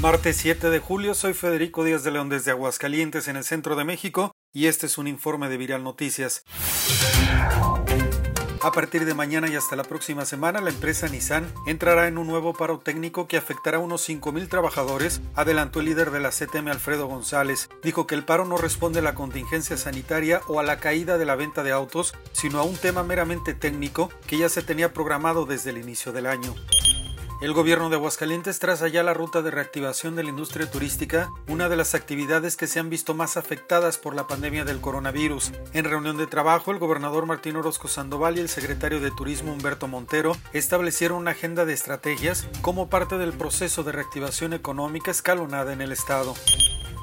Martes 7 de julio, soy Federico Díaz de León desde Aguascalientes, en el centro de México, y este es un informe de Viral Noticias. A partir de mañana y hasta la próxima semana, la empresa Nissan entrará en un nuevo paro técnico que afectará a unos 5.000 trabajadores, adelantó el líder de la CTM Alfredo González. Dijo que el paro no responde a la contingencia sanitaria o a la caída de la venta de autos, sino a un tema meramente técnico que ya se tenía programado desde el inicio del año. El gobierno de Aguascalientes traza ya la ruta de reactivación de la industria turística, una de las actividades que se han visto más afectadas por la pandemia del coronavirus. En reunión de trabajo, el gobernador Martín Orozco Sandoval y el secretario de Turismo Humberto Montero establecieron una agenda de estrategias como parte del proceso de reactivación económica escalonada en el estado.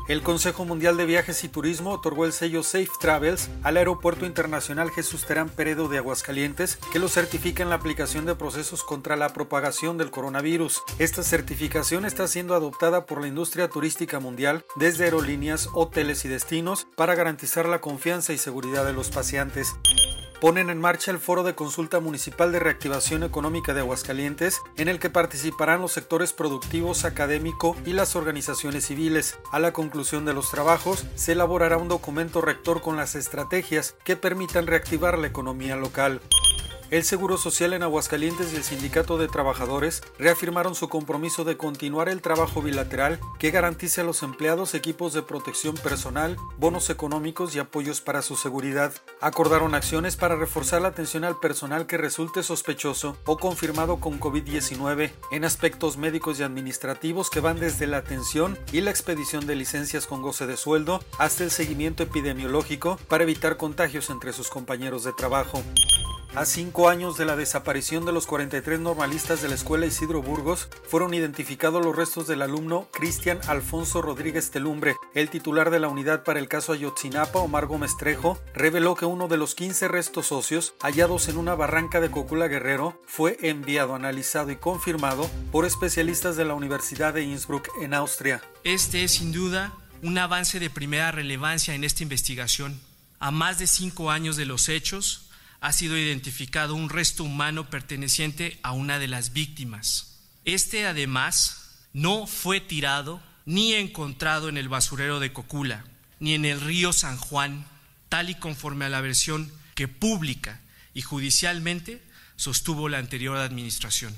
El Consejo Mundial de Viajes y Turismo otorgó el sello Safe Travels al Aeropuerto Internacional Jesús Terán Peredo de Aguascalientes, que lo certifica en la aplicación de procesos contra la propagación del coronavirus. Esta certificación está siendo adoptada por la industria turística mundial desde aerolíneas, hoteles y destinos para garantizar la confianza y seguridad de los pacientes ponen en marcha el Foro de Consulta Municipal de Reactivación Económica de Aguascalientes, en el que participarán los sectores productivos, académico y las organizaciones civiles. A la conclusión de los trabajos, se elaborará un documento rector con las estrategias que permitan reactivar la economía local. El Seguro Social en Aguascalientes y el Sindicato de Trabajadores reafirmaron su compromiso de continuar el trabajo bilateral que garantice a los empleados equipos de protección personal, bonos económicos y apoyos para su seguridad. Acordaron acciones para reforzar la atención al personal que resulte sospechoso o confirmado con COVID-19 en aspectos médicos y administrativos que van desde la atención y la expedición de licencias con goce de sueldo hasta el seguimiento epidemiológico para evitar contagios entre sus compañeros de trabajo. A cinco años de la desaparición de los 43 normalistas de la escuela Isidro Burgos, fueron identificados los restos del alumno Cristian Alfonso Rodríguez Telumbre. El titular de la unidad para el caso Ayotzinapa, Omar Gómez Trejo, reveló que uno de los 15 restos óseos hallados en una barranca de Cocula Guerrero fue enviado, analizado y confirmado por especialistas de la Universidad de Innsbruck en Austria. Este es sin duda un avance de primera relevancia en esta investigación. A más de cinco años de los hechos, ha sido identificado un resto humano perteneciente a una de las víctimas. Este además no fue tirado ni encontrado en el basurero de Cocula, ni en el río San Juan, tal y conforme a la versión que pública y judicialmente sostuvo la anterior administración.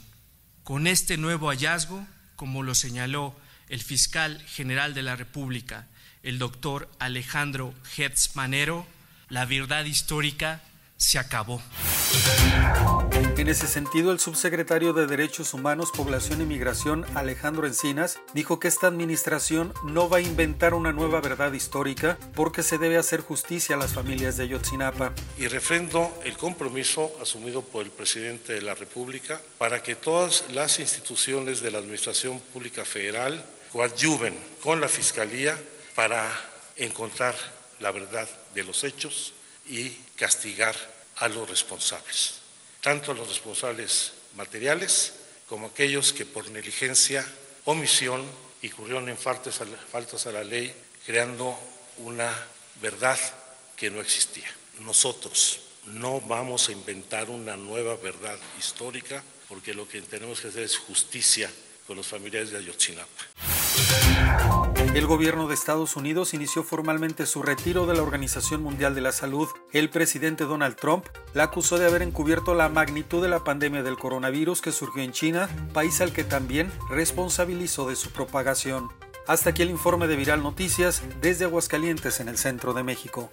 Con este nuevo hallazgo, como lo señaló el fiscal general de la República, el doctor Alejandro Hertz Manero, la verdad histórica se acabó. En ese sentido, el subsecretario de Derechos Humanos, Población y Migración, Alejandro Encinas, dijo que esta administración no va a inventar una nueva verdad histórica porque se debe hacer justicia a las familias de Ayotzinapa. Y refrendo el compromiso asumido por el presidente de la República para que todas las instituciones de la Administración Pública Federal coadyuven con la Fiscalía para encontrar la verdad de los hechos y castigar a los responsables, tanto a los responsables materiales como aquellos que por negligencia, omisión incurrieron en faltas a la, faltas a la ley, creando una verdad que no existía. Nosotros no vamos a inventar una nueva verdad histórica porque lo que tenemos que hacer es justicia con los familiares de Ayotzinapa. El gobierno de Estados Unidos inició formalmente su retiro de la Organización Mundial de la Salud. El presidente Donald Trump la acusó de haber encubierto la magnitud de la pandemia del coronavirus que surgió en China, país al que también responsabilizó de su propagación. Hasta aquí el informe de Viral Noticias desde Aguascalientes en el centro de México.